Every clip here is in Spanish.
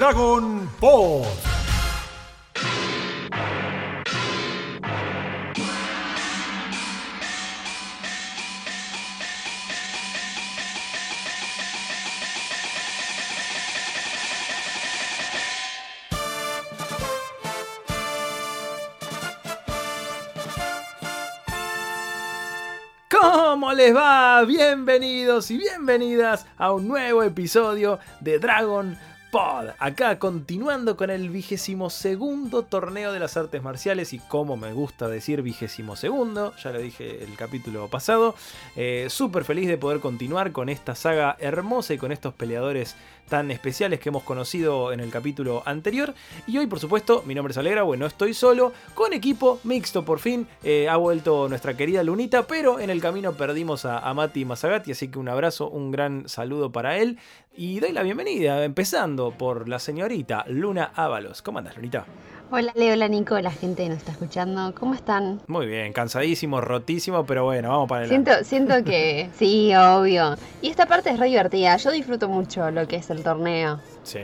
Dragon Ball. ¿Cómo les va? Bienvenidos y bienvenidas a un nuevo episodio de Dragon Pod. Acá continuando con el vigésimo segundo torneo de las artes marciales y como me gusta decir vigésimo segundo, ya lo dije el capítulo pasado. Eh, Súper feliz de poder continuar con esta saga hermosa y con estos peleadores tan especiales que hemos conocido en el capítulo anterior. Y hoy, por supuesto, mi nombre es Alegra, bueno, estoy solo, con equipo mixto por fin. Eh, ha vuelto nuestra querida Lunita, pero en el camino perdimos a, a Mati Masagati, así que un abrazo, un gran saludo para él. Y doy la bienvenida, empezando por la señorita Luna Ábalos. ¿Cómo andas, Lunita? Hola Leo, hola Nico, la gente nos está escuchando, ¿cómo están? Muy bien, cansadísimo, rotísimo, pero bueno, vamos para adelante. Siento, siento que sí, obvio. Y esta parte es re divertida, yo disfruto mucho lo que es el torneo. Sí.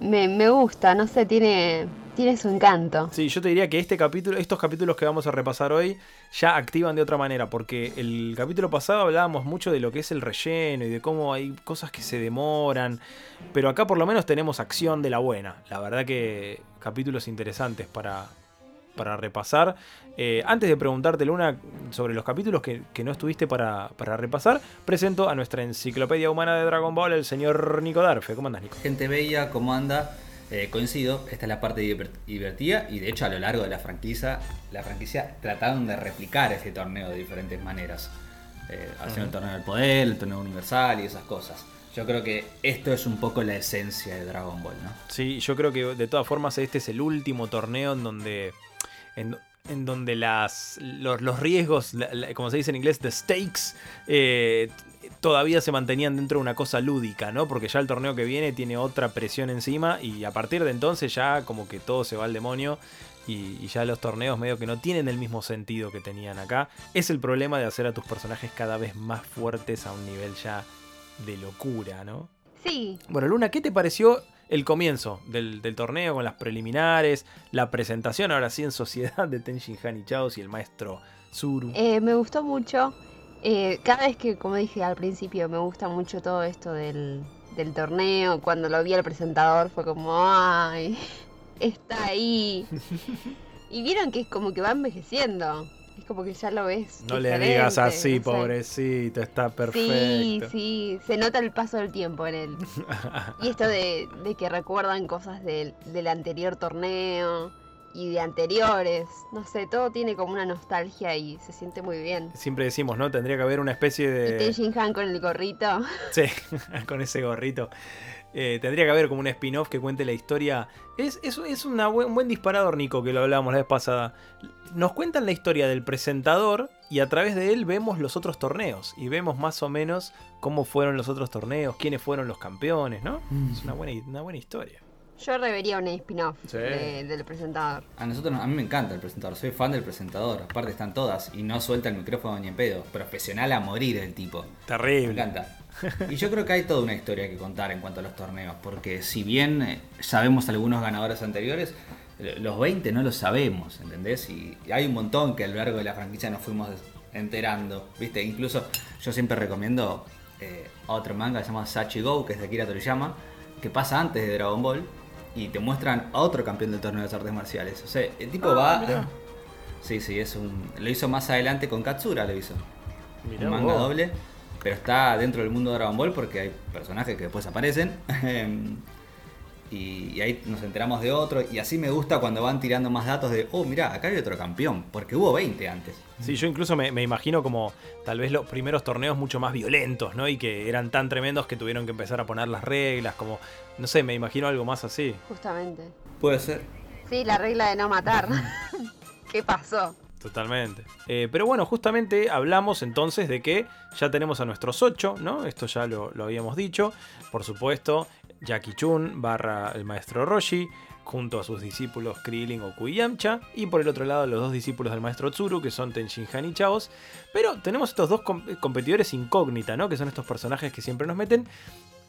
Me, me gusta, no sé, tiene, tiene su encanto. Sí, yo te diría que este capítulo, estos capítulos que vamos a repasar hoy ya activan de otra manera, porque el capítulo pasado hablábamos mucho de lo que es el relleno y de cómo hay cosas que se demoran, pero acá por lo menos tenemos acción de la buena. La verdad que capítulos interesantes para, para repasar. Eh, antes de preguntarte, Luna, sobre los capítulos que, que no estuviste para, para, repasar, presento a nuestra enciclopedia humana de Dragon Ball, el señor Nico Darfe. ¿Cómo andas, Nico? Gente bella, ¿cómo anda? Eh, coincido, esta es la parte divertida y de hecho a lo largo de la franquicia, la franquicia trataron de replicar ese torneo de diferentes maneras. Eh, haciendo el torneo del poder, el torneo universal y esas cosas. Yo creo que esto es un poco la esencia de Dragon Ball, ¿no? Sí, yo creo que de todas formas este es el último torneo en donde... En, en donde las, los, los riesgos, la, la, como se dice en inglés, the stakes, eh, todavía se mantenían dentro de una cosa lúdica, ¿no? Porque ya el torneo que viene tiene otra presión encima y a partir de entonces ya como que todo se va al demonio y, y, ya los torneos medio que no tienen el mismo sentido que tenían acá. Es el problema de hacer a tus personajes cada vez más fuertes a un nivel ya de locura, ¿no? Sí. Bueno, Luna, ¿qué te pareció el comienzo del, del, torneo con las preliminares, la presentación ahora sí en sociedad de Tenshin Han y Chaos y el maestro Zuru? Eh, me gustó mucho. Eh, cada vez que, como dije al principio, me gusta mucho todo esto del, del torneo. Cuando lo vi al presentador fue como, ay, está ahí. y vieron que es como que va envejeciendo. Es como que ya lo ves. No le digas así, no sé. pobrecito, está perfecto. Sí, sí, se nota el paso del tiempo en él. y esto de, de que recuerdan cosas del, del, anterior torneo y de anteriores. No sé, todo tiene como una nostalgia y se siente muy bien. Siempre decimos, ¿no? Tendría que haber una especie de. Y Tenshin Han con el gorrito. Sí, con ese gorrito. Eh, tendría que haber como un spin-off que cuente la historia. Es, es, es una buen, un buen disparador, Nico, que lo hablábamos la vez pasada. Nos cuentan la historia del presentador y a través de él vemos los otros torneos. Y vemos más o menos cómo fueron los otros torneos, quiénes fueron los campeones, ¿no? Mm. Es una buena, una buena historia. Yo revería un spin-off sí. de, del presentador. A nosotros, a mí me encanta el presentador, soy fan del presentador. Aparte están todas y no suelta el micrófono ni en pedo. Profesional a morir el tipo. Terrible. Me encanta. Y yo creo que hay toda una historia que contar en cuanto a los torneos, porque si bien sabemos algunos ganadores anteriores, los 20 no los sabemos, ¿entendés? Y hay un montón que a lo largo de la franquicia nos fuimos enterando, ¿viste? Incluso yo siempre recomiendo eh, otro manga que se llama Sachi Go, que es de Akira Toriyama, que pasa antes de Dragon Ball y te muestran a otro campeón del torneo de las artes marciales. O sea, el tipo ah, va... Mirá. Sí, sí, es un... Lo hizo más adelante con Katsura, lo hizo. Mirá un manga vos. doble pero está dentro del mundo de Dragon Ball porque hay personajes que después aparecen. y, y, ahí nos enteramos de otro. Y así me gusta cuando van tirando más datos de, oh, mira, acá hay otro campeón, porque hubo 20 antes. Sí, yo incluso me, me, imagino como tal vez los primeros torneos mucho más violentos, ¿no? Y que eran tan tremendos que tuvieron que empezar a poner las reglas, como, no sé, me imagino algo más así. Justamente. Puede ser. Sí, la regla de no matar. ¿Qué pasó? Totalmente. Eh, pero bueno, justamente hablamos entonces de que ya tenemos a nuestros ocho, ¿no? Esto ya lo, lo habíamos dicho. Por supuesto, Jackie Chun barra el maestro Roshi, junto a sus discípulos Krillin o Yamcha, y por el otro lado los dos discípulos del maestro Tsuru, que son Tenshin Han y Chaos. Pero tenemos estos dos com competidores incógnita, ¿no? Que son estos personajes que siempre nos meten.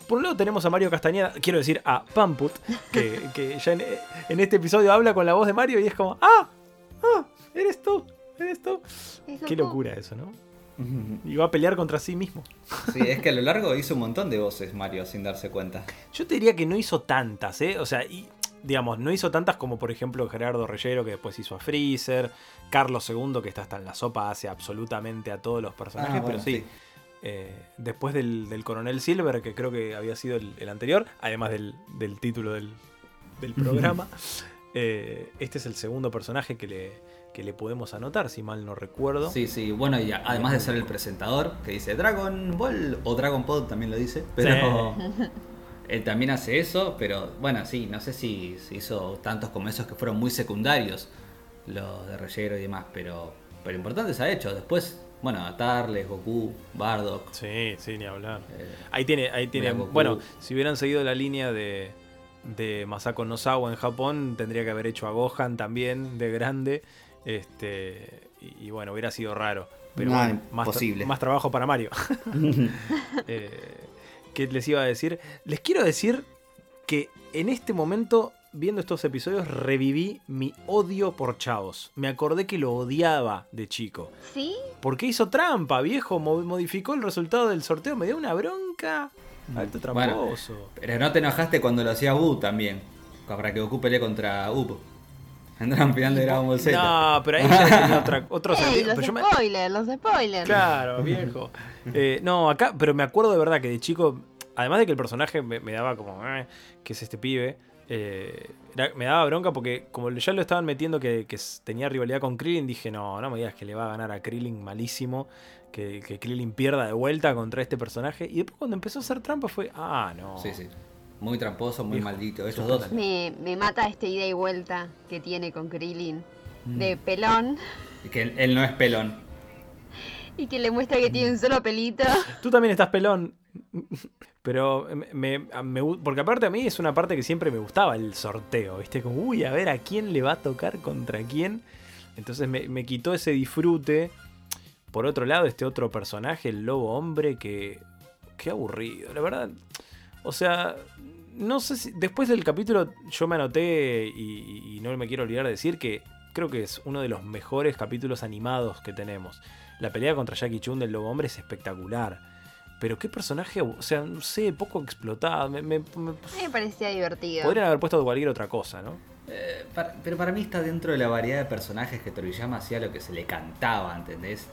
por un lado tenemos a Mario Castañeda, quiero decir a Pamput, que, que ya en, en este episodio habla con la voz de Mario y es como, ¡ah! ¡ah! ¡Eres tú! ¿Eres tú? Qué locura eso, ¿no? Y va a pelear contra sí mismo. Sí, es que a lo largo hizo un montón de voces Mario sin darse cuenta. Yo te diría que no hizo tantas, ¿eh? O sea, y, digamos, no hizo tantas como por ejemplo Gerardo Reyero, que después hizo a Freezer, Carlos II, que está hasta en la sopa, hace absolutamente a todos los personajes, Ah, bueno, pero sí. sí. eh, después del, del Coronel Silver, que creo que había sido el, el anterior, además del, del título del, del programa, eh, este es el segundo personaje que le, que le podemos anotar, si mal no recuerdo. Sí, sí, bueno, y además de ser el presentador, que dice Dragon Ball o Dragon Pod también lo dice, pero él también hace eso, pero bueno, sí, no sé si se hizo tantos como esos que fueron muy secundarios, los de Reyero y demás, pero, pero importante se ha hecho. Después, bueno, Atarles, Goku, Bardock. Sí, sí, ni hablar. eh, Ahí tiene, ahí tiene. Bueno, si hubieran seguido la línea de, de Masako Nozawa en Japón, tendría que haber hecho a Gohan también de grande. Este. Y, y bueno, hubiera sido raro. Pero No, bueno, más, tra- imposible. más trabajo para Mario. Eh, ¿Qué les iba a decir? Les quiero decir que en este momento, viendo estos episodios, reviví mi odio por Chavos. Me acordé que lo odiaba de chico. ¿Sí? ¿Por qué hizo trampa, viejo? Mo- Modificó el resultado del sorteo. Me dio una bronca. Alto Bueno. tramposo. pero no te enojaste cuando lo hacía U también, para que Goku pelee contra U. Andaban de Dragon Ball Z. No, pero ahí ya tenía otra, otro Ey, sentido. los Pero yo me- spoilers, los spoilers. Claro, viejo. Eh, no, acá, pero me acuerdo de verdad que de chico, además de que el personaje me, me daba como, "Eh, ¿qué es este pibe? Eh, era- me daba bronca porque como ya lo estaban metiendo que, que tenía rivalidad con Krillin, dije, no, no me digas que le va a ganar a Krillin malísimo, que, que Krillin pierda de vuelta contra este personaje. Y después cuando empezó a hacer trampa fue, ah, no. Sí, sí. Muy tramposo, muy Viejo, maldito. Súper dos. Me, me mata esta ida y vuelta que tiene con Krillin. Mm. De pelón. Y Que él, él no es pelón. Y que le muestra que tiene un solo pelito. Tú también estás pelón. Pero me, me- porque aparte a mí es una parte que siempre me gustaba el sorteo, ¿viste? Como, uy, a ver a quién le va a tocar contra quién. Entonces me, me quitó ese disfrute. Por otro lado, este otro personaje, el lobo hombre, que. Qué aburrido, la verdad. O sea, no sé si. Después del capítulo, yo me anoté y, y no me quiero olvidar de decir que creo que es uno de los mejores capítulos animados que tenemos. La pelea contra Jackie Chun del lobo hombre es espectacular. Pero qué personaje, o sea, no sé, poco explotado. Me, me- me- A mí me parecía divertido. podrían haber puesto cualquier otra cosa, ¿no? Eh, para- pero para mí está dentro de la variedad de personajes que Toriyama hacía lo que se le cantaba, ¿entendés?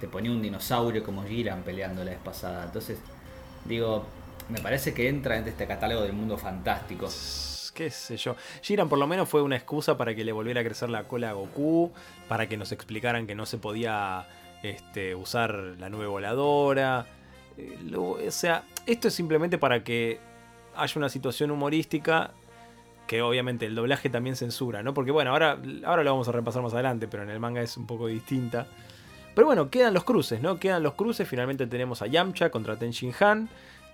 Te ponía un dinosaurio como Jiran peleando la vez pasada. Entonces, digo, me parece que entra en este catálogo del mundo fantástico. qué sé yo. Jiran por lo menos fue una excusa para que le volviera a crecer la cola a Goku, para que nos explicaran que no se podía este, usar la nube voladora. Eh, o sea, esto es simplemente para que haya una situación humorística que obviamente el doblaje también censura, ¿no? Porque bueno, ahora, ahora lo vamos a repasar más adelante, pero en el manga es un poco distinta. Pero bueno, quedan los cruces, ¿no? Quedan los cruces. Finalmente tenemos a Yamcha contra Ten Han.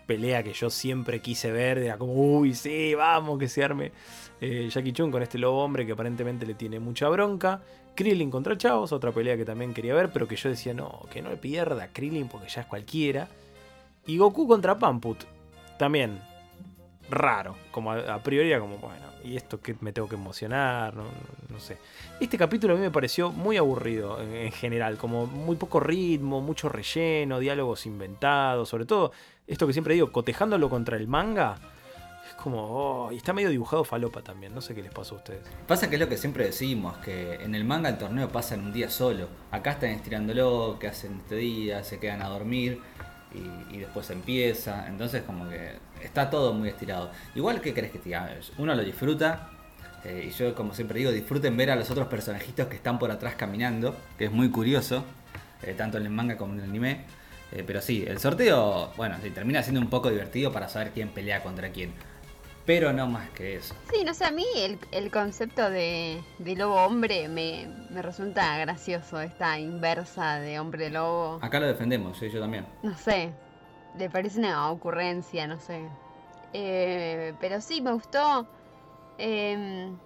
Pelea que yo siempre quise ver. Era como, uy, sí, vamos, que se arme eh, Jackie Chun con este lobo hombre que aparentemente le tiene mucha bronca. Krillin contra Chavos, otra pelea que también quería ver, pero que yo decía, no, que no le pierda Krillin porque ya es cualquiera. Y Goku contra Pamput, también raro, como a, a priori como, bueno, ¿y esto que me tengo que emocionar? No, no- no sé. Este capítulo a mí me pareció muy aburrido en, en general, como muy poco ritmo, mucho relleno, diálogos inventados, sobre todo esto que siempre digo, cotejándolo contra el manga. Es como, oh, y está medio dibujado falopa también, no sé qué les pasó a ustedes. Pasa que es lo que siempre decimos, que en el manga el torneo pasa en un día solo. Acá están estirándolo, que hacen este día, se quedan a dormir y, y después empieza. Entonces como que está todo muy estirado. Igual que crees que te uno lo disfruta. eh, y yo como siempre digo, disfruten ver a los otros personajitos que están por atrás caminando, que es muy curioso, eh, tanto en el manga como en el anime. Eh, pero sí, el sorteo, bueno, termina siendo un poco divertido para saber quién pelea contra quién. Pero no más que eso. Sí, no sé, a mí el, el concepto de, de lobo hombre me, me resulta gracioso, esta inversa de hombre lobo. Acá lo defendemos, sí, yo también. No sé, le parece una ocurrencia, no sé. Eh, pero sí, me gustó em,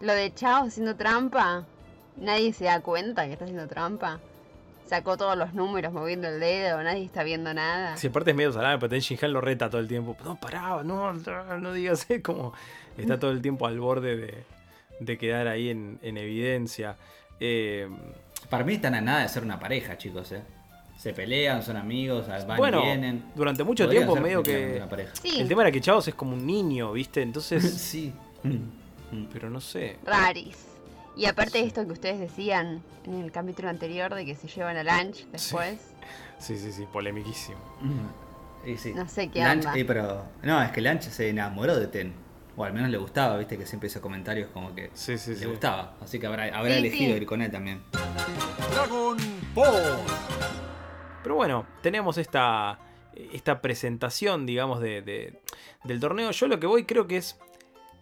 lo de Chao haciendo trampa. Nadie se da cuenta que está haciendo trampa. Sacó todos los números moviendo el dedo, nadie está viendo nada. Si aparte es medio salame, pero Ten Han lo reta todo el tiempo. No, pará, no, no, no digas, es como está todo el tiempo al borde de, de quedar ahí en, en evidencia. Eh, Para mí están a nada de ser una pareja, chicos, ¿eh? Se pelean, son amigos, van bueno, y vienen. durante mucho Podrían tiempo medio que... Sí, El tema era que Chavos es como un niño, ¿viste? Entonces, sí. pero no sé. raris. Y aparte de esto que ustedes decían en el capítulo anterior de que se llevan a lunch después, Sí, sí, sí, polemiquísimo. Y sí. No sé qué eh, pero, no, es que Lanch se enamoró de Ten. O al menos le gustaba, viste que siempre hizo comentarios como que Sí, sí, le sí. gustaba. Así que habrá, habrá Sí, elegido sí. ir con él también. Dragon Ball. Pero bueno, tenemos esta, esta presentación, digamos, de, de- del torneo. Yo lo que voy creo que es...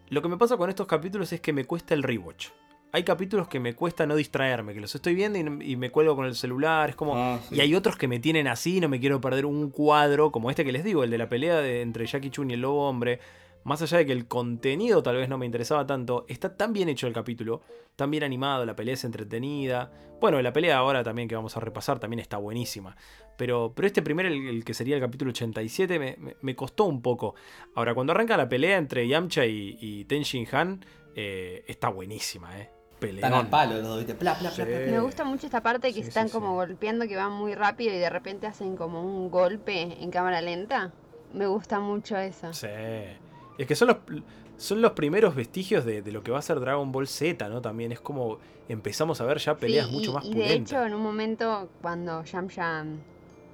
Lo que me pasa con estos capítulos es que me cuesta el rewatch. Hay capítulos que me cuesta no distraerme, que los estoy viendo y, me cuelgo con el celular. Es como... Ah, sí. Y hay otros que me tienen así, no me quiero perder un cuadro, como este que les digo, el de la pelea de- entre Jackie Chun y el Lobo Hombre. Más allá de que el contenido tal vez no me interesaba tanto, está tan bien hecho el capítulo, tan bien animado, la pelea es entretenida. Bueno, la pelea ahora también que vamos a repasar también está buenísima. Pero, pero este primero, el, el que sería el capítulo 87, me, me- me costó un poco. Ahora, cuando arranca la pelea entre Yamcha y, y Ten Shin Han, eh, está buenísima, ¿eh? Están Peleón. al palo los dos, viste. Pla, pla, pla, Sí. pla, pla. me gusta mucho esta parte que Sí, están sí, como sí. golpeando, que van muy rápido y de repente hacen como un golpe en cámara lenta. Me gusta mucho eso. Sí. Es que son los, son los primeros vestigios de, de lo que va a ser Dragon Ball Z, ¿no? También es como empezamos a ver ya peleas Sí, mucho y, más y de hecho, en un momento, cuando Yamcha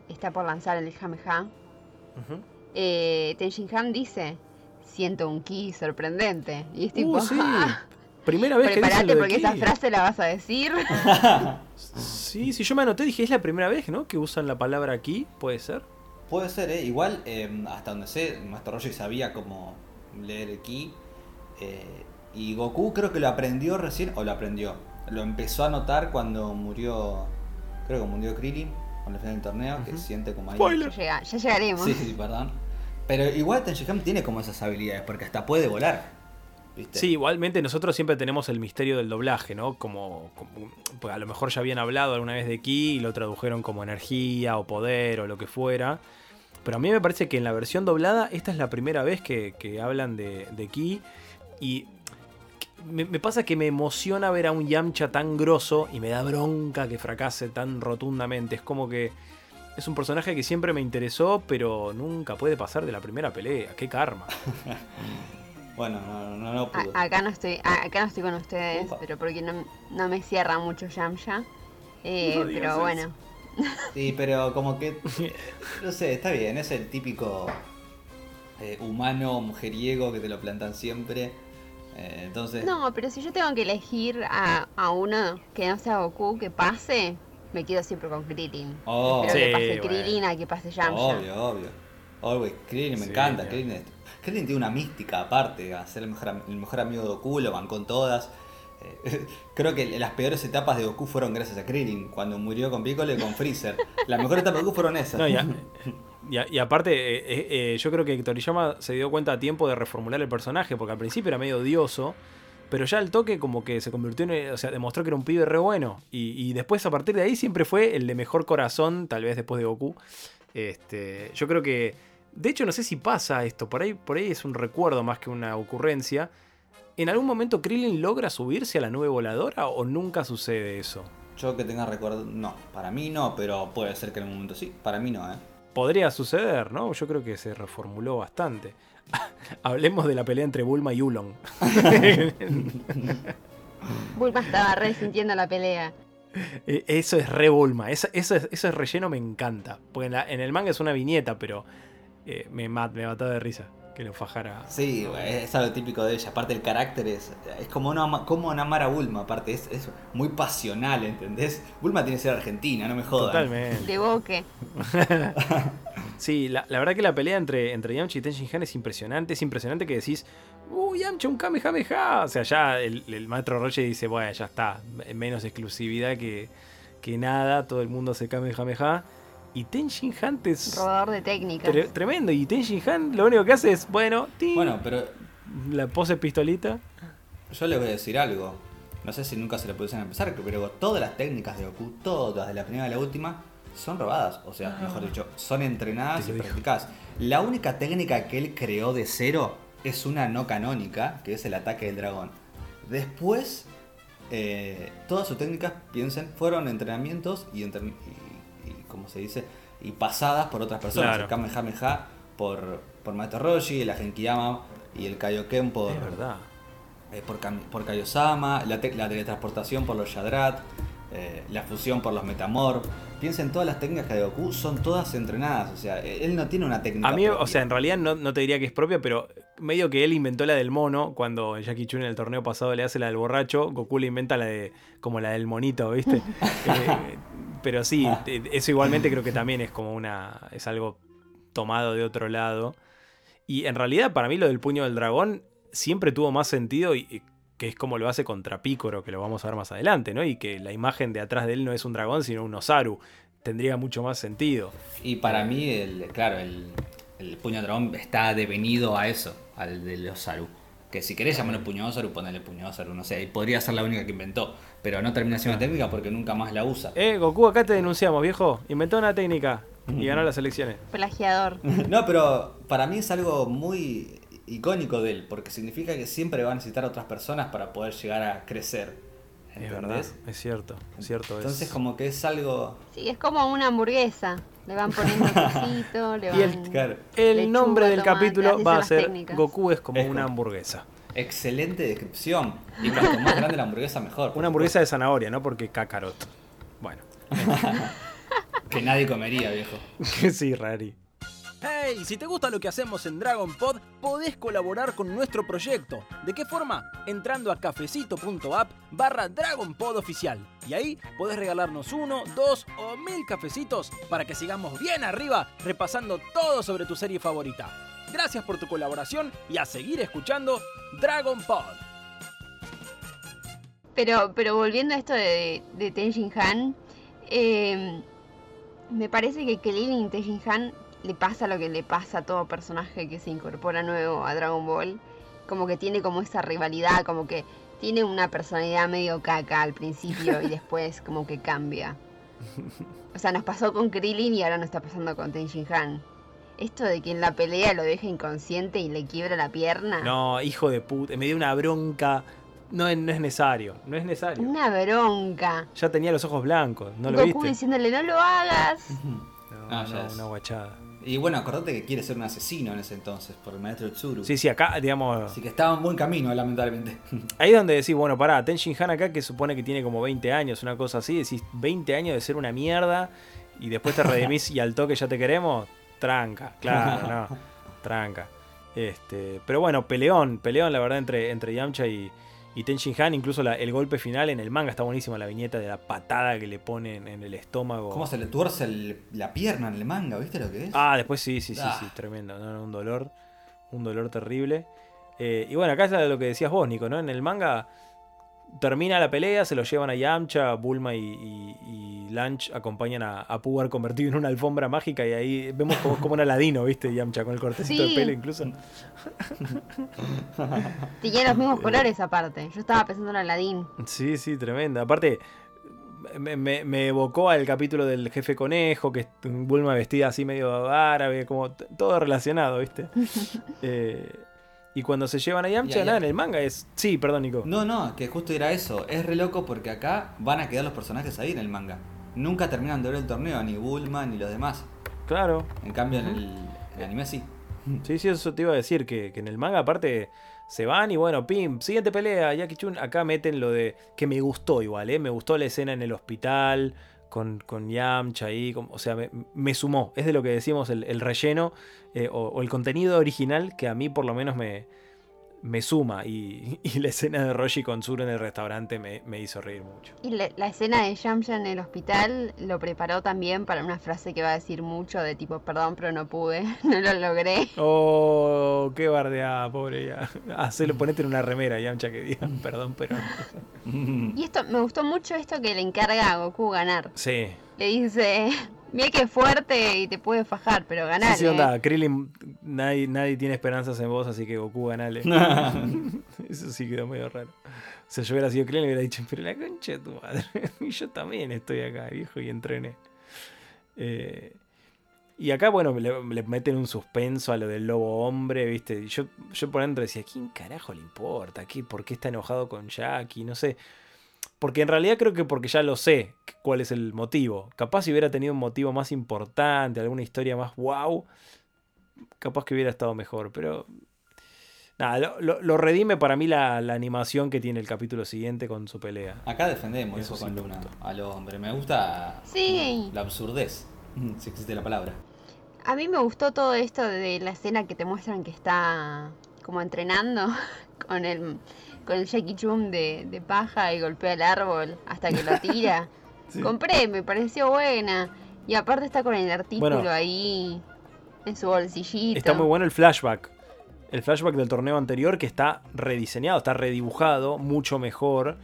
está por lanzar el Kameha, Ujú. eh, Ten Shin Han dice: Siento un ki sorprendente. Y es tipo: Uh, sí. "Ah, Primera vez que lo de porque esa frase la vas a decir. Sí, sí, yo me anoté, dije, es la primera vez, ¿no? Que usan la palabra aquí, puede ser. Puede ser, ¿eh? Igual, eh, hasta donde sé, Master Roger sabía cómo leer el ki. eh, y Goku creo que lo aprendió recién, o lo aprendió. Lo empezó a notar cuando murió, creo que murió Krillin, con el final del torneo, que Ujú. siente como ahí. Ya, llega- ya llegaremos. Sí, sí, perdón. Pero igual Tenshinhan tiene como esas habilidades, porque hasta puede volar. ¿Viste? Sí, igualmente nosotros siempre tenemos el misterio del doblaje, ¿no? Como, como- pues a lo mejor ya habían hablado alguna vez de ki y lo tradujeron como energía o poder o lo que fuera. Pero a mí me parece que en la versión doblada esta es la primera vez que, que hablan de, de ki y me, me pasa que me emociona ver a un Yamcha tan grosso y me da bronca que fracase tan rotundamente. Es como que es un personaje que siempre me interesó, pero nunca puede pasar de la primera pelea. ¡Qué karma! Bueno, no, no, no A- pudo. acá no estoy, a- acá no estoy con ustedes, pero porque no, no me cierra mucho Yamcha. Eh, No pero eso. bueno, Sí, pero como que. No sé, está bien, es el típico eh, humano mujeriego que te lo plantan siempre. Eh, entonces. no, pero si yo tengo que elegir a, a uno que no sea Goku que pase, me quedo siempre con Krillin. Oh, Espero Sí, que pase bueno. Krillin a que pase Yamcha. obvio, obvio. Always, Krillin me Sí, encanta. Krillin, es- Krillin tiene una mística aparte, a ser el mejor, amigo de Goku, lo van con todas. Eh, creo que las peores etapas de Goku fueron gracias a Krillin, cuando murió con Piccolo y con Freezer. Las mejores etapas de Goku fueron esas. Y, aparte, eh, eh, yo creo que Toriyama se dio cuenta a tiempo de reformular el personaje, porque al principio era medio odioso, pero ya al toque como que se convirtió en, o sea, demostró que era un pibe re bueno. Y, y después a partir de ahí siempre fue el de mejor corazón, tal vez después de Goku. Este, yo creo que, de hecho no sé si pasa esto, por ahí, por ahí es un recuerdo más que una ocurrencia. ¿En algún momento Krillin logra subirse a la nube voladora o nunca sucede eso? Yo que tenga recuerdo, no, para mí no, pero puede ser que en un momento sí, para mí no, ¿eh? podría suceder, ¿no? Yo creo que se reformuló bastante. Hablemos de la pelea entre Bulma y Ulon. Bulma estaba resintiendo la pelea. Eh, eso es re Bulma. Eso, eso, es, eso es relleno, me encanta. Porque en, la- en el manga es una viñeta, pero eh, me, mat, me mataba de risa que lo fajara. Sí, es algo típico de ella. Aparte el carácter es, es como, una, como una amar a Bulma, aparte es, es muy pasional, ¿entendés? Bulma tiene que ser argentina, no me jodan. Totalmente. De boque. Sí, la, la verdad que la pelea entre, entre Yamcha y Ten Shin Han es impresionante. Es impresionante que decís, ¡Uh, Yamcha, un Kamehameha! O sea, ya el, el maestro Roche dice, bueno, ya está. Menos exclusividad que, que nada. Todo el mundo hace Kamehameha. Y Ten Shin Han te es Robador de técnicas. tre- tremendo. Y Ten Shin Han lo único que hace es, bueno, tin, Bueno, pero la pose pistolita. yo les voy a decir algo. no sé si nunca se lo pudiesen empezar, pero todas las técnicas de Goku, todas, de la primera a la última, son robadas. O sea, mejor dicho, son entrenadas y practicadas. La única técnica que él creó de cero es una no canónica, que es el ataque del dragón. Después, eh, todas sus técnicas, piensen, fueron entrenamientos y, entre- y, y, ¿cómo se dice? Y pasadas por otras personas. Claro. El Kamehameha por, por Maestro Roshi, el Agenkiyama y el Kaioken por, Es verdad. eh, por, por Kaiosama, la, te- la teletransportación por los Yadrat, eh, la fusión por los Metamorph. Piensen, todas las técnicas de Goku son todas entrenadas. O sea, él no tiene una técnica. A mí, o sea, en realidad no, no te diría que es propia, pero medio que él inventó la del mono. Cuando Jackie Chun en el torneo pasado le hace la del borracho, Goku le inventa la de como la del monito, ¿viste? Eh, pero sí, eh, eso igualmente creo que también es como una. es algo tomado de otro lado. Y en realidad, para mí, lo del puño del dragón siempre tuvo más sentido y. y que es como lo hace contra Picoro, que lo vamos a ver más adelante, ¿no? Y que la imagen de atrás de él no es un dragón, sino un Osaru. Tendría mucho más sentido. Y para mí, el, claro, el, el puño de dragón está devenido a eso, al de los Saru. Que si querés llamarlo puño Osaru, ponele puño Osaru, no sé. y Podría ser la única que inventó. Pero no termina siendo técnica porque nunca más la usa. Eh, Goku, acá te denunciamos, viejo. Inventó una técnica y ganó las elecciones. Plagiador. No, pero para mí es algo muy icónico de él, porque significa que siempre va a necesitar otras personas para poder llegar a crecer. Es verdad, es cierto, es cierto. es- Entonces como que es algo... Sí, es como una hamburguesa. Le van poniendo quesito, le van... Y el- Claro, El lechuga, nombre del tomate, capítulo va a ser técnicas. Goku es como Es una hamburguesa. excelente descripción. Y cuanto más grande la hamburguesa, mejor. Una hamburguesa de zanahoria, ¿no? Porque cacarot. Bueno. Que nadie comería, viejo. sí, Rari. Hey, si te gusta lo que hacemos en Dragon Pod, podés colaborar con nuestro proyecto. ¿De qué forma? Entrando a cafecito.app barra Dragon Pod oficial. Y ahí podés regalarnos uno, dos o mil cafecitos para que sigamos bien arriba repasando todo sobre tu serie favorita. Gracias por tu colaboración y a seguir escuchando Dragon Pod. Pero, pero volviendo a esto de, de Tenshin Han, eh, me parece que Krillin y Tenshin Han le pasa lo que le pasa a todo personaje que se incorpora nuevo a Dragon Ball. Como que tiene como esa rivalidad, como que tiene una personalidad medio caca al principio y después como que cambia. O sea, nos pasó con Krillin y ahora nos está pasando con Tenshin Han. Esto de que en la pelea lo deja inconsciente y le quiebra la pierna. No, hijo de puta, me dio una bronca. No, es- no es necesario, no es necesario. Una bronca. Ya tenía los ojos blancos, ¿no lo Goku viste? diciéndole no lo hagas. No, Ah, ya no, es. una guachada. Y bueno, acordate que quiere ser un asesino en ese entonces, por el maestro Tsuru. Sí, sí, acá, digamos, Así que estaba en buen camino, lamentablemente. Ahí es donde decís, bueno, pará, Tenshin Han acá que supone que tiene como 20 años, una cosa así, decís 20 años de ser una mierda y después te redimís y al toque ya te queremos, tranca, claro, no, tranca. Este, pero bueno, peleón, peleón la verdad entre, entre Yamcha y, y Tenshin Han, incluso la- el golpe final en el manga está buenísima la viñeta de la patada que le ponen en el estómago. ¿Cómo se le tuerce el- la pierna en el manga? ¿Viste lo que es? Ah, después sí, sí, sí, Ah. sí, tremendo. No, no, un dolor. Un dolor terrible. Eh, y bueno, acá es lo que decías vos, Nico, ¿no? En el manga termina la pelea, se lo llevan a Yamcha, Bulma y, y, y Lunch acompañan a, a Pugar convertido en una alfombra mágica y ahí vemos como, como un aladino, ¿viste? Yamcha con el cortecito de Sí. pelo incluso. Tenía los mismos colores aparte. Yo estaba pensando en Aladdin. Sí, sí, tremenda. Aparte, me, me- me evocó al capítulo del jefe conejo, que es Bulma vestida así medio árabe, como todo relacionado, ¿viste? Eh, y cuando se llevan a Yamcha, Y ahí- nada, en el manga es... Sí, perdón, Nico. No, no, que justo era eso. Es re loco porque acá van a quedar los personajes ahí en el manga. Nunca terminan de ver el torneo, ni Bulma ni los demás. Claro. En cambio, en, el, en el anime sí. Sí, sí, eso te iba a decir, que, que en el manga aparte se van y bueno, pim, siguiente pelea, Jackie Chun, acá meten lo de... que me gustó igual, ¿eh? Me gustó la escena en el hospital con, con Yamcha ahí, como- o sea, me, me sumó, es de lo que decimos el, el relleno eh, o, o el contenido original que a mí por lo menos me, me suma y, y la escena de Roshi con Zuru en el restaurante me, me hizo reír mucho. Y la, la escena de Yamcha en el hospital lo preparó también para una frase que va a decir mucho de tipo, perdón, pero no pude, no lo logré. Oh, qué bardeada, pobre ya. Hacelo, ponete en una remera, Yamcha, que diga, perdón, pero... Y esto, me gustó mucho esto que le encarga a Goku ganar. Sí, Le dice, mira que fuerte y te puede fajar, pero ganar. Sí, sí, onda, Krillin, nadie, nadie tiene esperanzas en vos, así que Goku ganale. Eso sí quedó medio raro. O sea, yo hubiera sido Clean y hubiera dicho, pero la concha de tu madre. y yo también estoy acá, viejo, y entrené. Eh, y acá, bueno, le, le meten un suspenso a lo del lobo hombre, ¿viste? Y yo, yo por dentro decía, ¿quién carajo le importa? ¿Qué, ¿Por qué está enojado con Jackie? No sé. Porque en realidad creo que porque ya lo sé cuál es el motivo. Capaz si hubiera tenido un motivo más importante, alguna historia más wow, capaz que hubiera estado mejor. Pero nada, lo, lo- lo redime para mí la, la animación que tiene el capítulo siguiente con su pelea. Acá defendemos Eso eso con Luna punto. al hombre. Me gusta Sí. la absurdez, si existe la palabra. A mí me gustó todo esto de la escena que te muestran que está como entrenando con el, con el Jackie Chum de, de paja y golpea el árbol hasta que lo tira. Sí. Compré, me pareció buena. Y aparte está con el artículo Bueno. ahí en su bolsillito. Está muy bueno el flashback. El flashback del torneo anterior que está rediseñado, está redibujado, mucho mejor.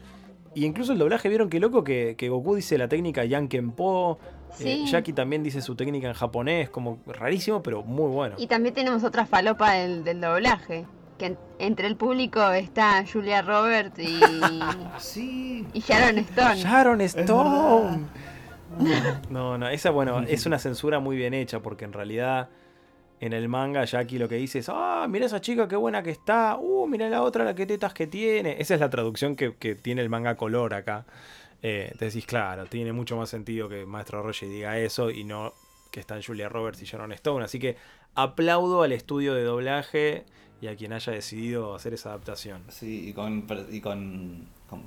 Y incluso el doblaje, ¿vieron qué loco? Que, que Goku dice la técnica Yankenpo. Sí. Eh, Jackie también dice su técnica en japonés, como rarísimo, pero muy bueno. Y también tenemos otra falopa del, del doblaje. Que en- entre el público está Julia Roberts y, Sí. y Sharon Stone. Sharon Stone. No, no, esa, bueno, es una censura muy bien hecha, porque en realidad en el manga Jackie lo que dice es, ah, mira esa chica qué buena que está, uh, mira la otra, la que tetas que tiene. Esa es la traducción que, que tiene el manga color acá. Eh, te decís, claro, tiene mucho más sentido que Maestro Roshi diga eso y no que están Julia Roberts y Sharon Stone. Así que aplaudo al estudio de doblaje y a quien haya decidido hacer esa adaptación. Sí, y con, y con, con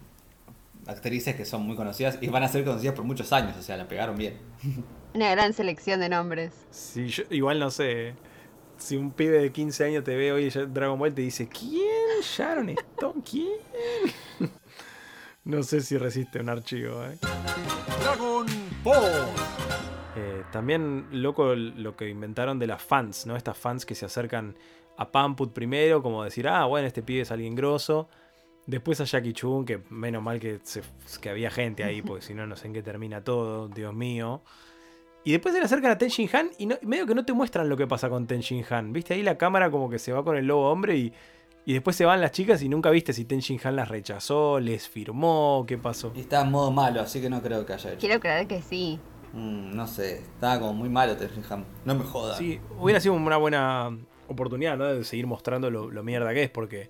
actrices que son muy conocidas y van a ser conocidas por muchos años, o sea, la pegaron bien. Una gran selección de nombres. Sí, yo- igual no sé. Si un pibe de 15 años te ve hoy Dragon Ball te dice, ¿quién? ¿Sharon Stone? ¿Quién? no sé si resiste un archivo. ¿eh? Dragon Ball. Eh, también loco lo que inventaron de las fans, ¿no? Estas fans que se acercan a Pamput primero, como decir, ah, bueno, este pibe es alguien grosso. Después a Jackie Chun, que menos mal que, se- que había gente ahí, porque si no, no sé en qué termina todo, Dios mío. Y después se le acercan a Ten Shin Han y no- medio que no te muestran lo que pasa con Ten Shin Han. ¿Viste? Ahí la cámara como que se va con el lobo hombre y, y después se van las chicas y nunca viste si Ten Shin Han las rechazó, les firmó, qué pasó. Y está en modo malo, así que no creo que haya hecho. Quiero creer que sí. Mm, no sé, estaba como muy malo Tenshinhan. No me jodas. Sí, hubiera sido una buena oportunidad, ¿no? De seguir mostrando lo, lo mierda que es, porque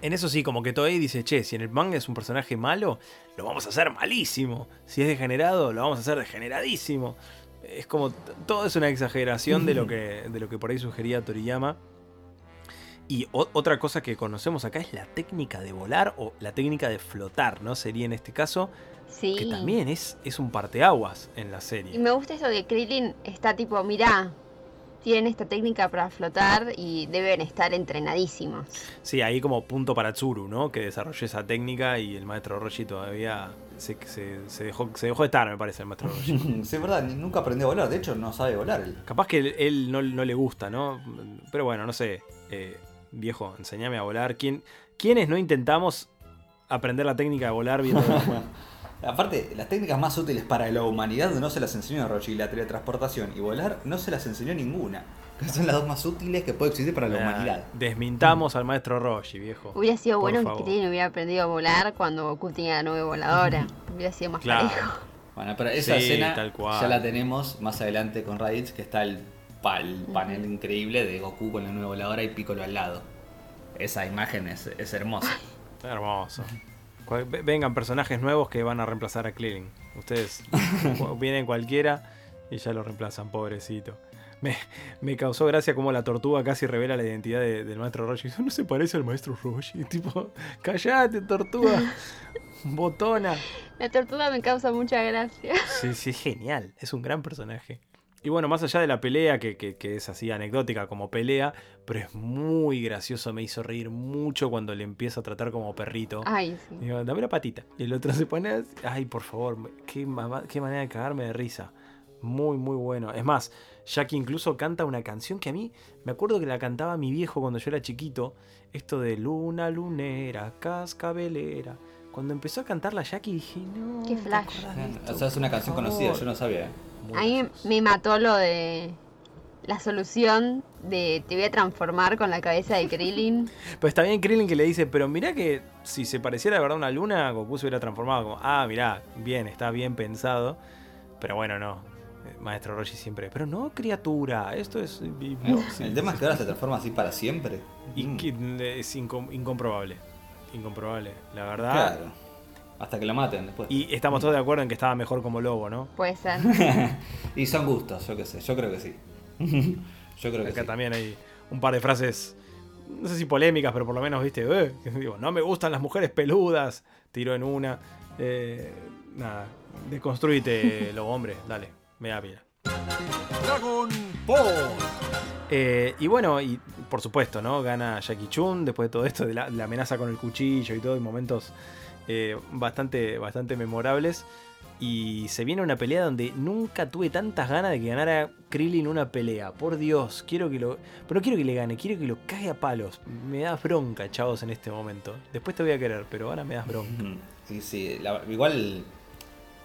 en eso sí, como que Toei dice, che, si en el manga es un personaje malo, lo vamos a hacer malísimo. Si es degenerado, lo vamos a hacer degeneradísimo. Es como, todo es una exageración de lo que, de lo que por ahí sugería Toriyama. Y otra cosa que conocemos acá es la técnica de volar o la técnica de flotar, ¿no? Sería en este caso, Sí. que también es, es un parteaguas en la Y serie. me gusta eso que Krillin está tipo, mirá, tienen esta técnica para flotar y deben estar entrenadísimos. Sí, ahí como punto para Tsuru, ¿no? Que desarrolló esa técnica y el maestro Roshi todavía se, se- se dejó, se dejó de estar, me parece, el maestro Roshi. sí, es verdad, nunca aprendió a volar. De hecho, no sabe volar. él. Capaz que él, él no, no le gusta, ¿no? Pero bueno, no sé. eh, viejo, enséñame a volar. ¿Quién, ¿Quiénes no intentamos aprender la técnica de volar viendo? Aparte, las técnicas más útiles para la humanidad no se las enseñó a Roshi. La teletransportación y volar no se las enseñó ninguna. Que son las dos más útiles que puede existir para la humanidad. Desmintamos al maestro Roshi, viejo. Hubiera sido Por bueno favor. que Krillin hubiera aprendido a volar cuando Goku tenía la nube voladora. hubiera sido más Claro. parejo. Bueno, pero esa Sí, escena tal cual. ya la tenemos más adelante con Raditz, que está el, pa- el panel increíble de Goku con la nueva voladora y Piccolo al lado. Esa imagen es, es hermosa. Hermoso. Vengan personajes nuevos que van a reemplazar a Krillin. Ustedes vienen cualquiera y ya lo reemplazan, pobrecito. Me, me causó gracia como la tortuga casi revela la identidad de- del maestro Roshi. Eso no se parece al maestro Roshi. Tipo, callate, tortuga. Botona. La tortuga me causa mucha gracia. Sí, sí, es genial. Es un gran personaje. Y bueno, más allá de la pelea, que, que- que es así anecdótica como pelea, pero es muy gracioso, me hizo reír mucho cuando le empieza a tratar como perrito. Ay, sí. Digo, dame la patita. Y el otro se pone así, Ay, por favor, qué, qué manera de cagarme de risa. Muy, muy bueno. Es más, Jackie incluso canta una canción que a mí, me acuerdo que la cantaba mi viejo cuando yo era chiquito. Esto de luna, lunera, cascabelera. Cuando empezó a cantarla Jackie dije, no. Qué ¿te flash. esto? O sea, es una canción favor. conocida, yo no sabía. ¿Eh? Muy A mí me mató lo de la solución de te voy a transformar con la cabeza de Krillin. Pero está bien Krillin que le dice, pero mirá que si se pareciera de verdad a una luna, Goku se hubiera transformado como, ah, mirá, bien, está bien pensado. Pero bueno, no. Eh, Maestro Roshi siempre, pero no, criatura, esto es... sí, el tema es que ahora se transforma así para siempre. Y Mm. que es incom- incomprobable. Incomprobable, la verdad. Claro. Hasta que lo maten después. Y estamos todos de acuerdo en que estaba mejor como lobo, ¿no? Puede ser. Y son gustos, yo qué sé, yo creo que sí. yo creo que Acá sí. también hay un par de frases, no sé si polémicas, pero por lo menos, viste, eh, digo, no me gustan las mujeres peludas, tiró en una. Eh, nada, deconstruite, lobo hombre, dale, me da pila. Dragon Ball. Eh, y bueno, y por supuesto, ¿no? Gana Jackie Chun después de todo esto, de la, de la amenaza con el cuchillo y todo, y momentos eh, bastante, bastante memorables. Y se viene una pelea donde nunca tuve tantas ganas de que ganara Krillin una pelea. Por Dios, quiero que lo. Pero quiero que le gane, quiero que lo cague a palos. Me das bronca, chavos, en este momento. Después te voy a querer, pero ahora me das bronca. Sí, sí, la- igual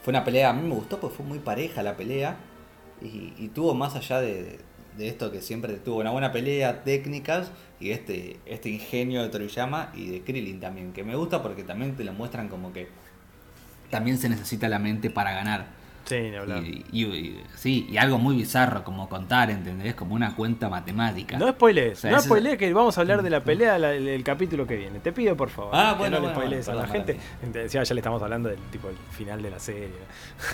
fue una pelea, a mí me gustó porque fue muy pareja la pelea y, y tuvo más allá de, de esto que siempre tuvo una buena pelea, técnicas y este, este ingenio de Toriyama y de Krillin también, que me gusta porque también te lo muestran como que también se necesita la mente para ganar. Sí, ni hablar. Y, y- y- sí, y algo muy bizarro como contar, ¿entendés? Como una cuenta matemática. No spoilees, O sea, no ese- spoilees que vamos a hablar de la pelea la- el, el capítulo que viene. Te pido por favor. Ah, bueno, no le bueno, spoilees bueno, a la gente. Ya le estamos hablando del tipo el final de la serie.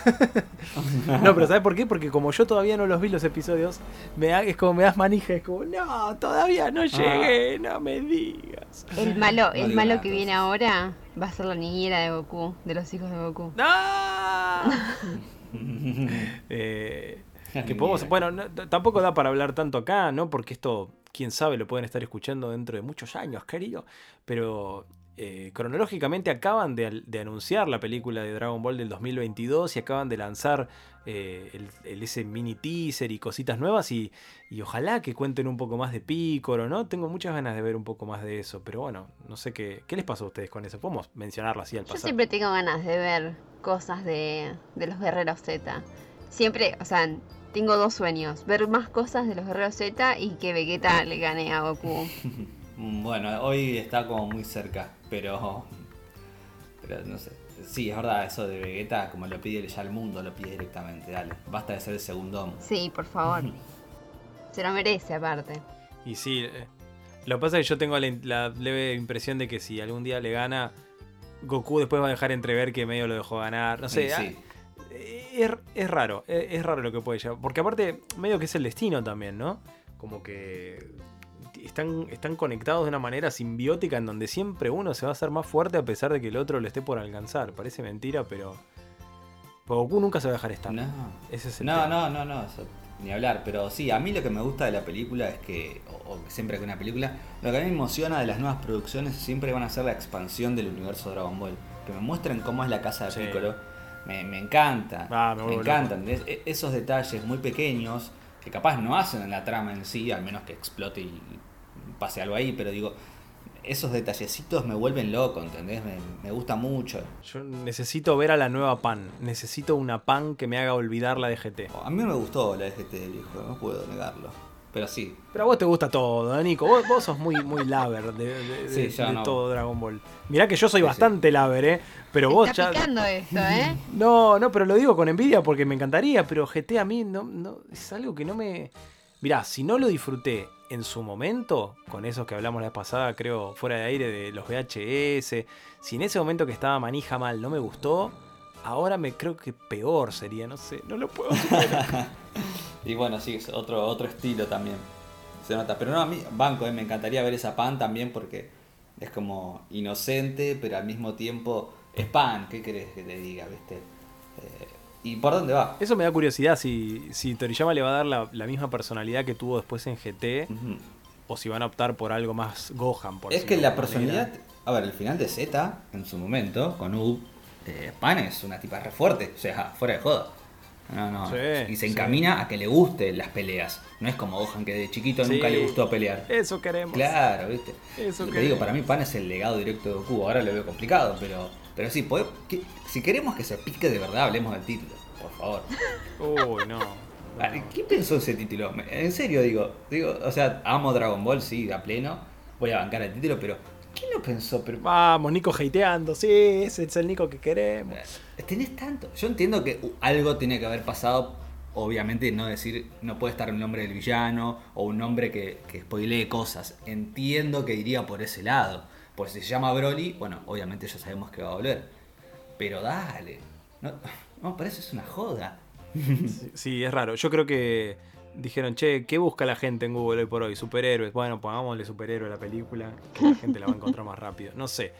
no, pero ¿sabes por qué? Porque como yo todavía no los vi los episodios, me da- es como me das manija, es como, no, todavía Ah. no llegué, no me digas. El malo, No el malo nada, que viene ahora va a ser la niñera de Goku, de los hijos de Goku. ¡No! Eh, que podemos, bueno, no- tampoco da para hablar tanto acá, ¿no? Porque esto, quién sabe, lo pueden estar escuchando dentro de muchos años, querido. Pero eh, cronológicamente acaban de, de anunciar la película de Dragon Ball del 2022 y acaban de lanzar eh, el, el- ese mini teaser y cositas nuevas y, y ojalá que cuenten un poco más de Piccolo, ¿no? Tengo muchas ganas de ver un poco más de eso, pero bueno, no sé qué, qué les pasó a ustedes con eso. Podemos mencionarlo así al Yo pasar. siempre tengo ganas de ver cosas de, de los guerreros Z. Siempre, o sea, tengo dos sueños. Ver más cosas de los guerreros Z y que Vegeta le gane a Goku. Bueno, hoy está como muy cerca, pero. Pero no sé. Sí, es verdad, eso de Vegeta, como lo pide ya el mundo, lo pide directamente. Dale, basta de ser el segundo. Sí, por favor. Se lo merece aparte. Y sí, eh, lo que pasa es que yo tengo la, la leve impresión de que si algún día le gana, Goku después va a dejar entrever que medio lo dejó ganar. No sé, Sí, ah, sí. eh, es, es raro, es, es raro lo que puede llevar. Porque aparte, medio que es el destino también, ¿no? Como que están, están conectados de una manera simbiótica en donde siempre uno se va a hacer más fuerte a pesar de que el otro lo esté por alcanzar. Parece mentira, pero... Goku nunca se va a dejar estar. No, Ese es el no, no, no, no, eso, ni hablar. Pero sí, a mí lo que me gusta de la película es que, o, o siempre que una película, lo que a mí me emociona de las nuevas producciones siempre van a ser la expansión del universo Dragon Ball. Que me muestren cómo es la casa de Sí. Piccolo. Me, me encanta. Ah, me me. Es- e- esos detalles muy pequeños que capaz no hacen en la trama en sí, al menos que explote y pase algo ahí, pero digo, esos detallecitos me vuelven loco, ¿entendés? Me, me gusta mucho. Yo necesito ver a la nueva Pan. Necesito una Pan que me haga olvidar la de GT. A mí me gustó la DGT, viejo, no puedo negarlo. Pero sí, Pero a vos te gusta todo, ¿eh, Nico. Vos, vos sos muy, muy laver de, de- de- Sí, ya de no. todo Dragon Ball. Mirá que yo soy Sí, sí. bastante laver, ¿eh? Pero vos Está ya. picando esto, ¿eh? No, no, pero lo digo con envidia porque me encantaría. Pero GT a mí no, no, es algo que no me. Mirá, si no lo disfruté en su momento, con esos que hablamos la vez pasada, creo, fuera de aire de los VHS, si en ese momento que estaba manija mal no me gustó, ahora me creo que peor sería, no sé, no lo puedo superar. Y bueno, sí, es otro, otro estilo también. Se nota. Pero no, a mí, banco, eh, me encantaría ver esa pan también porque es como inocente, pero al mismo tiempo es pan. ¿Qué querés que te diga, viste? ¿Y por dónde va? Eso me da curiosidad si, si Toriyama le va a dar la, la misma personalidad que tuvo después en GT o si van a optar por algo más Gohan. Por Es que la personalidad. manera. A ver, el final de Z, en su momento, con U, eh, Pan es una tipa re fuerte. O sea, fuera de joda. No, no. Sí, y se sí. encamina a que le gusten las peleas. No es como Gohan que de chiquito Sí. nunca le gustó pelear. Eso queremos. Claro, ¿viste? Eso Te digo, para mí Pan es el legado directo de Goku. Ahora lo veo complicado, pero, pero sí, que- si queremos que se pique de verdad, hablemos del título, por favor. Uy, no. Ah, ¿Quién pensó ese título? En serio digo, digo, o sea, amo Dragon Ball, sí, a pleno. Voy a bancar el título, pero ¿quién lo pensó? Pero, Vamos, Nico hateando, sí, ese es el Nico que queremos. tenés tanto. Yo entiendo que uh, algo tiene que haber pasado. Obviamente no decir, no puede estar el nombre del villano o un nombre que, que spoilee cosas. Entiendo que iría por ese lado. Pues si se llama Broly, bueno, obviamente ya sabemos que va a volver. Pero dale. No, no parece es una joda. Sí, sí, es raro. Yo creo que dijeron, che, ¿qué busca la gente en Google hoy por hoy? Superhéroes. Bueno, pongámosle superhéroe a la película, que la gente la va a encontrar más rápido. No sé.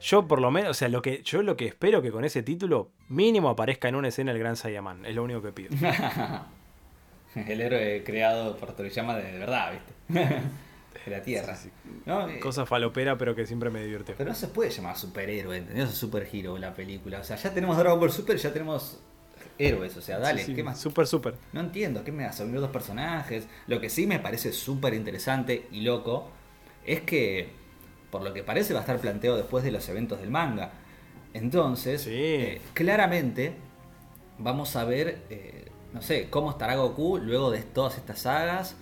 Yo por lo menos, o sea, lo que, yo lo que espero que con ese título mínimo aparezca en una escena el Gran Saiyaman. Es lo único que pido. El héroe creado por Toriyama de verdad, ¿viste? De la Tierra. Sí, sí. No, eh, Cosa falopera, pero que siempre me divierte. Pero no se puede llamar superhéroe, ¿entendés? Es super hero la película. O sea, ya tenemos Dragon Ball Super, ya tenemos héroes. O sea, dale, Sí, ¿qué más? Súper, súper. No entiendo, ¿qué me hace? Unir dos personajes. Lo que sí me parece súper interesante y loco es que, por lo que parece, va a estar planteado después de los eventos del manga. Entonces, eh, claramente, vamos a ver, eh, no sé, cómo estará Goku luego de todas estas sagas.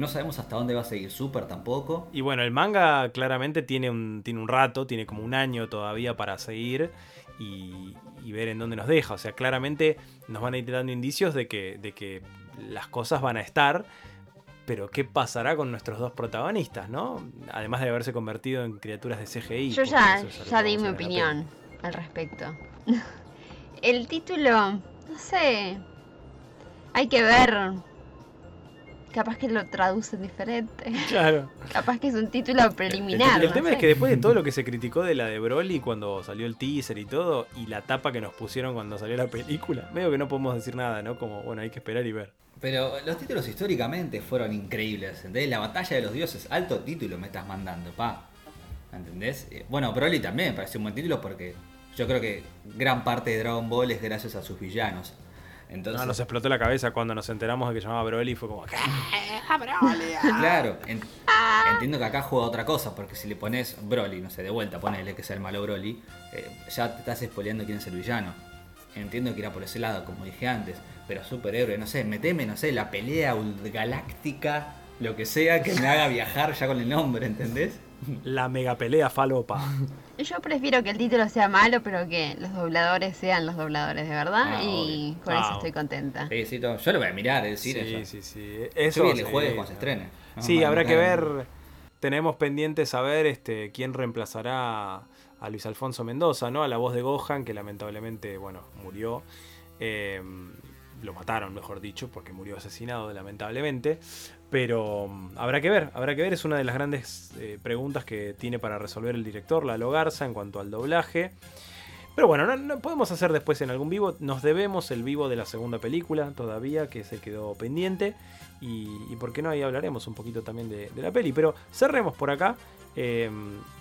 No sabemos hasta dónde va a seguir Super tampoco. Y bueno, el manga claramente tiene un, tiene un rato, tiene como un año todavía para seguir y, y ver en dónde nos deja. O sea, claramente nos van a ir dando indicios de que, de que las cosas van a estar. Pero ¿qué pasará con nuestros dos protagonistas, no? Además de haberse convertido en criaturas de CGI. Yo ya, ya di mi opinión al respecto. El título, no sé. Hay que ver. Capaz que lo traducen diferente. Claro. Capaz que es un título preliminar. El, no tema sé. es que después de todo lo que se criticó de la de Broly cuando salió el teaser y todo, y la tapa que nos pusieron cuando salió la película, medio que no podemos decir nada, ¿no? Como, bueno, hay que esperar y ver. Pero los títulos históricamente fueron increíbles, ¿entendés? La batalla de los dioses, alto título me estás mandando, pa. ¿Entendés? Eh, Bueno, Broly también me pareció un buen título porque yo creo que gran parte de Dragon Ball es gracias a sus villanos. Entonces, No, nos explotó la cabeza cuando nos enteramos de que llamaba Broly y fue como, ¿qué? claro, en- entiendo que acá juega otra cosa, porque si le pones Broly, no sé, de vuelta, ponele que sea el malo Broly, eh, ya te estás spoileando quién es el villano. Entiendo que era por ese lado, como dije antes, pero superhéroe, no sé, meteme, no sé, la pelea galáctica, lo que sea que me haga viajar ya con el nombre, ¿entendés? La mega pelea falopa. Yo prefiero que el título sea malo, pero que los dobladores sean los dobladores de verdad. Ah, y obvio. por eso Ah, estoy contenta. Sí, sí, todo. yo lo voy a mirar, es decir, Sí, eso. sí, sí. Eso el sí. jueves cuando se estrene. Sí, habrá que ver. Tenemos pendiente saber este, quién reemplazará a Luis Alfonso Mendoza, ¿no? A la voz de Gohan, que lamentablemente, bueno, murió. Eh, lo mataron, mejor dicho, porque murió asesinado, lamentablemente. Pero mm, habrá que ver, habrá que ver. Es una de las grandes eh, preguntas que tiene para resolver el director, Lalo Garza, en cuanto al doblaje. Pero bueno, no, podemos hacer después en algún vivo. Nos debemos el vivo de la segunda película todavía, que se quedó pendiente. Y, y por qué no, ahí hablaremos un poquito también de, la peli. Pero cerremos por acá eh,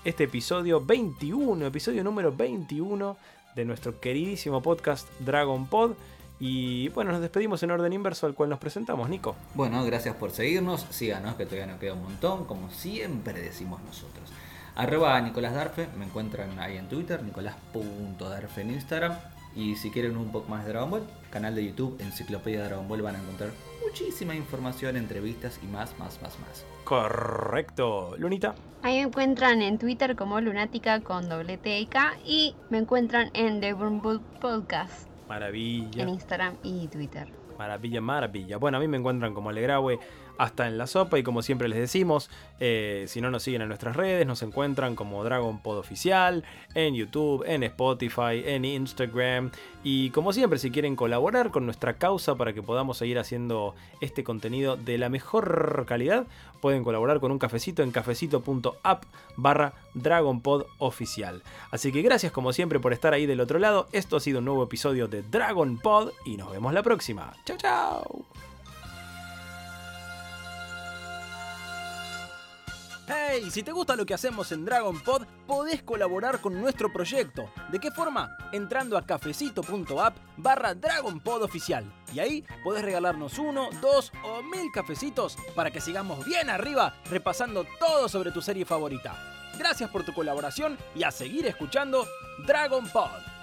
este episodio 21, episodio número 21 de nuestro queridísimo podcast Dragon Pod. Y bueno, nos despedimos en orden inverso al cual nos presentamos, Nico. Bueno, gracias por seguirnos. Síganos, que todavía nos queda un montón, como siempre decimos nosotros. Arroba Nicolás Darfe, me encuentran ahí en Twitter, nicolás.darfe en Instagram. Y si quieren un poco más de Dragon Ball, canal de YouTube, Enciclopedia Dragon Ball, van a encontrar muchísima información, entrevistas y más, más, más, más. Correcto. Lunita. Ahí me encuentran en Twitter como Lunática con doble T y K. Y me encuentran en The Burn Bull Podcast Maravilla. en Instagram y Twitter. Maravilla, maravilla. Bueno, a mí me encuentran como Alegrawe hasta en la sopa y como siempre les decimos, eh, si no nos siguen en nuestras redes, nos encuentran como Dragon Pod Oficial, en YouTube, en Spotify, en Instagram y como siempre si quieren colaborar con nuestra causa para que podamos seguir haciendo este contenido de la mejor calidad, pueden colaborar con un cafecito en cafecito.app barra DragonPod Oficial. Así que gracias como siempre por estar ahí del otro lado. Esto ha sido un nuevo episodio de Dragon Pod y nos vemos la próxima. Chao, chao. Hey, si te gusta lo que hacemos en Dragon Pod, podés colaborar con nuestro proyecto. ¿De qué forma? Entrando a cafecito.app barra Dragon Pod oficial. Y ahí podés regalarnos uno, dos o mil cafecitos para que sigamos bien arriba repasando todo sobre tu serie favorita. Gracias por tu colaboración y a seguir escuchando Dragon Pod.